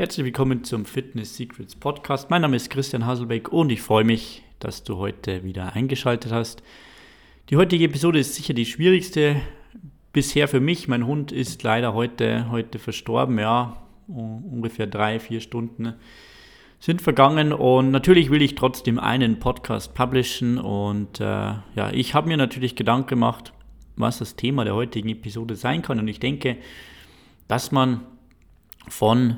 Herzlich willkommen zum Fitness Secrets Podcast. Mein Name ist Christian Haselbeck und ich freue mich, dass du heute wieder eingeschaltet hast. Die heutige Episode ist sicher die schwierigste bisher für mich. Mein Hund ist leider heute, heute verstorben, ja, ungefähr drei, vier Stunden sind vergangen und natürlich will ich trotzdem einen Podcast publishen und äh, ja, ich habe mir natürlich Gedanken gemacht, was das Thema der heutigen Episode sein kann und ich denke, dass man von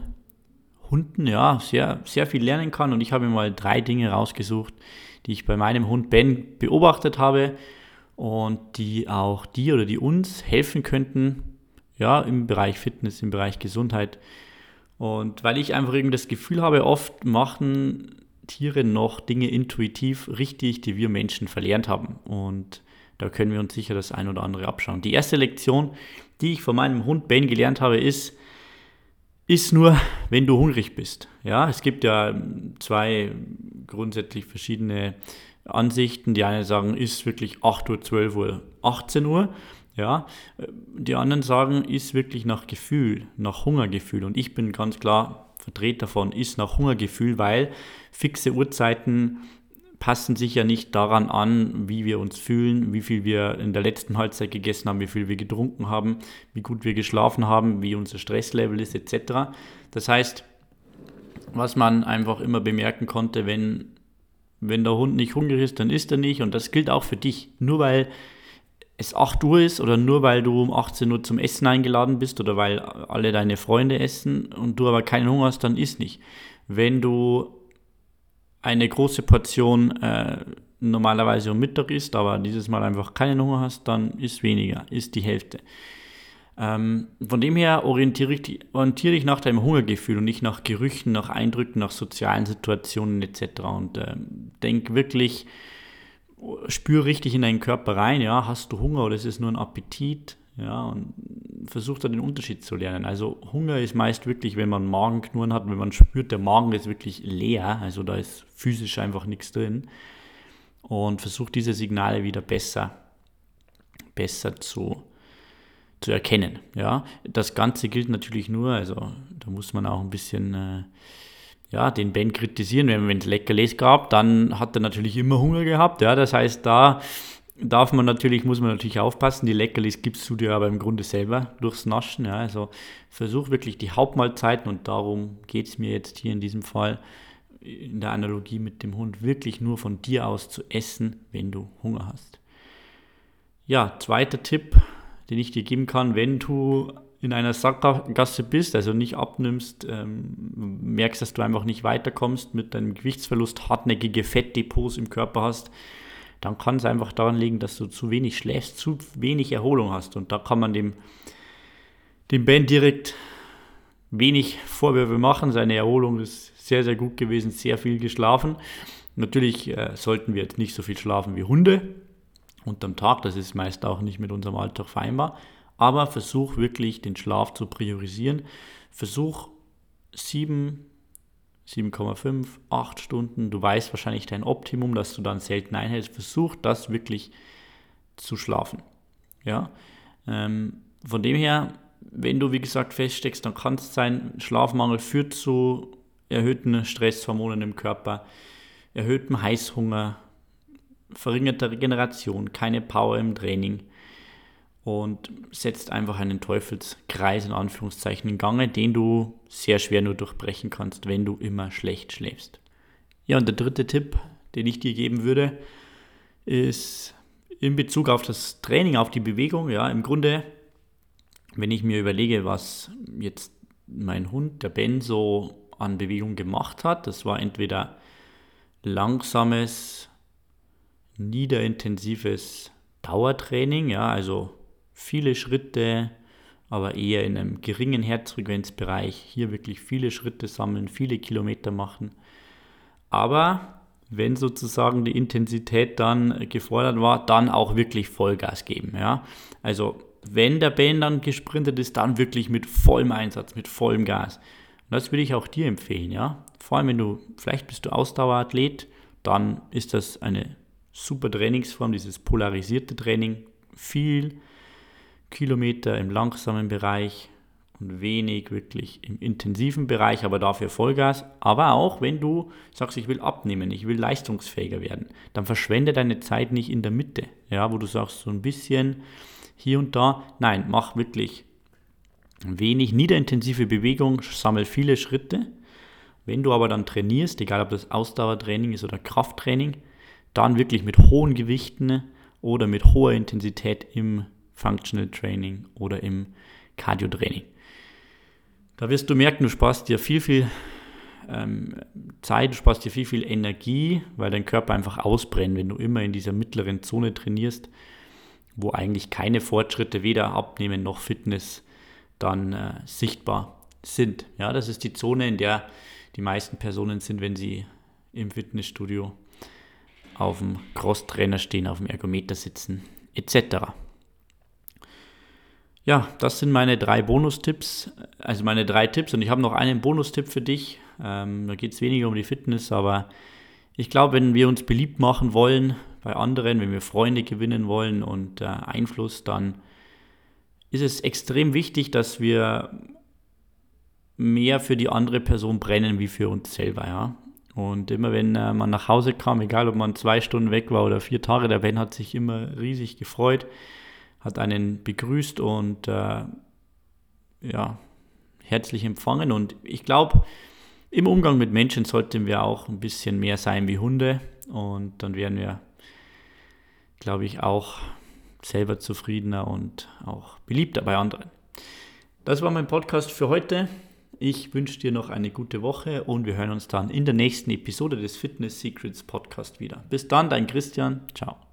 Hunden ja sehr, sehr viel lernen kann. Und ich habe mir mal drei Dinge rausgesucht, die ich bei meinem Hund Ben beobachtet habe und die auch die oder die uns helfen könnten, ja, im Bereich Fitness, im Bereich Gesundheit. Und weil ich einfach irgendwie das Gefühl habe, oft machen Tiere noch Dinge intuitiv richtig, die wir Menschen verlernt haben. Und da können wir uns sicher das ein oder andere abschauen. Die erste Lektion, die ich von meinem Hund Ben gelernt habe, ist, ist nur, wenn du hungrig bist. Ja, es gibt ja zwei grundsätzlich verschiedene Ansichten. Die einen sagen, ist wirklich 8 Uhr, 12 Uhr, 18 Uhr. Ja, die anderen sagen, ist wirklich nach Gefühl, nach Hungergefühl. Und ich bin ganz klar Vertreter von, ist nach Hungergefühl, weil fixe Uhrzeiten passen sich ja nicht daran an, wie wir uns fühlen, wie viel wir in der letzten Halbzeit gegessen haben, wie viel wir getrunken haben, wie gut wir geschlafen haben, wie unser Stresslevel ist etc. Das heißt, was man einfach immer bemerken konnte, wenn, wenn der Hund nicht hungrig ist, dann isst er nicht und das gilt auch für dich. Nur weil es 8 Uhr ist oder nur weil du um 18 Uhr zum Essen eingeladen bist oder weil alle deine Freunde essen und du aber keinen Hunger hast, dann isst nicht. Wenn du eine große Portion äh, normalerweise um Mittag isst, aber dieses Mal einfach keinen Hunger hast, dann ist weniger, ist die Hälfte. Ähm, von dem her orientiere ich, orientiere ich nach deinem Hungergefühl und nicht nach Gerüchen, nach Eindrücken, nach sozialen Situationen etc. Und äh, denk wirklich, spür richtig in deinen Körper rein, ja, hast du Hunger oder ist es nur ein Appetit? Ja, und versucht da den Unterschied zu lernen. Also Hunger ist meist wirklich, wenn man Magenknurren hat, wenn man spürt, der Magen ist wirklich leer, also da ist physisch einfach nichts drin. Und versucht diese Signale wieder besser, besser zu, zu erkennen. Ja, das Ganze gilt natürlich nur, also da muss man auch ein bisschen äh, ja, den Ben kritisieren. Wenn es Leckerlis gab, dann hat er natürlich immer Hunger gehabt. Ja, das heißt, da darf man natürlich, muss man natürlich aufpassen. Die Leckerlis gibst du dir aber im Grunde selber durchs Naschen. Ja. Also versuch wirklich die Hauptmahlzeiten und darum geht es mir jetzt hier in diesem Fall in der Analogie mit dem Hund wirklich nur von dir aus zu essen, wenn du Hunger hast. Ja, zweiter Tipp, den ich dir geben kann, wenn du in einer Sackgasse bist, also nicht abnimmst, ähm, merkst, dass du einfach nicht weiterkommst mit deinem Gewichtsverlust, hartnäckige Fettdepots im Körper hast, dann kann es einfach daran liegen, dass du zu wenig schläfst, zu wenig Erholung hast. Und da kann man dem, dem Ben direkt wenig Vorwürfe machen. Seine Erholung ist sehr, sehr gut gewesen, sehr viel geschlafen. Natürlich äh, sollten wir jetzt nicht so viel schlafen wie Hunde unterm Tag. Das ist meist auch nicht mit unserem Alltag vereinbar. Aber versuch wirklich den Schlaf zu priorisieren. Versuch sieben 7,5, 8 Stunden. Du weißt wahrscheinlich dein Optimum, dass du dann selten einhältst. Versuch das wirklich zu schlafen. Ja? Ähm, von dem her, wenn du wie gesagt feststeckst, dann kann es sein, Schlafmangel führt zu erhöhten Stresshormonen im Körper, erhöhtem Heißhunger, verringerter Regeneration, keine Power im Training und setzt einfach einen Teufelskreis in Anführungszeichen in Gange, den du sehr schwer nur durchbrechen kannst, wenn du immer schlecht schläfst. Ja, und der dritte Tipp, den ich dir geben würde, ist in Bezug auf das Training, auf die Bewegung. Ja, im Grunde, wenn ich mir überlege, was jetzt mein Hund, der Ben, so an Bewegung gemacht hat, das war entweder langsames, niederintensives Dauertraining, ja, also viele Schritte, aber eher in einem geringen Herzfrequenzbereich. Hier wirklich viele Schritte sammeln, viele Kilometer machen. Aber wenn sozusagen die Intensität dann gefordert war, dann auch wirklich Vollgas geben. Ja? Also wenn der Ben dann gesprintet ist, dann wirklich mit vollem Einsatz, mit vollem Gas. Und das würde ich auch dir empfehlen. Ja? Vor allem, wenn du, vielleicht bist du Ausdauerathlet, dann ist das eine super Trainingsform, dieses polarisierte Training. Viel Kilometer im langsamen Bereich und wenig wirklich im intensiven Bereich, aber dafür Vollgas. Aber auch wenn du sagst, ich will abnehmen, ich will leistungsfähiger werden, dann verschwende deine Zeit nicht in der Mitte, ja, wo du sagst, so ein bisschen hier und da. Nein, mach wirklich wenig niederintensive Bewegung, sammel viele Schritte. Wenn du aber dann trainierst, egal ob das Ausdauertraining ist oder Krafttraining, dann wirklich mit hohen Gewichten oder mit hoher Intensität im Functional Training oder im Cardio Training. Da wirst du merken, du sparst dir viel, viel ähm, Zeit, du sparst dir viel, viel Energie, weil dein Körper einfach ausbrennt, wenn du immer in dieser mittleren Zone trainierst, wo eigentlich keine Fortschritte, weder Abnehmen noch Fitness, dann äh, sichtbar sind. Ja, das ist die Zone, in der die meisten Personen sind, wenn sie im Fitnessstudio auf dem Crosstrainer stehen, auf dem Ergometer sitzen, etc. Ja, das sind meine drei Bonustipps, also meine drei Tipps. Und ich habe noch einen Bonustipp für dich. Ähm, da geht es weniger um die Fitness, aber ich glaube, wenn wir uns beliebt machen wollen bei anderen, wenn wir Freunde gewinnen wollen und äh, Einfluss, dann ist es extrem wichtig, dass wir mehr für die andere Person brennen wie für uns selber. Ja? Und immer wenn äh, man nach Hause kam, egal ob man zwei Stunden weg war oder vier Tage, der Ben hat sich immer riesig gefreut hat einen begrüßt und äh, ja, herzlich empfangen. Und ich glaube, im Umgang mit Menschen sollten wir auch ein bisschen mehr sein wie Hunde. Und dann wären wir, glaube ich, auch selber zufriedener und auch beliebter bei anderen. Das war mein Podcast für heute. Ich wünsche dir noch eine gute Woche und wir hören uns dann in der nächsten Episode des Fitness Secrets Podcast wieder. Bis dann, dein Christian. Ciao.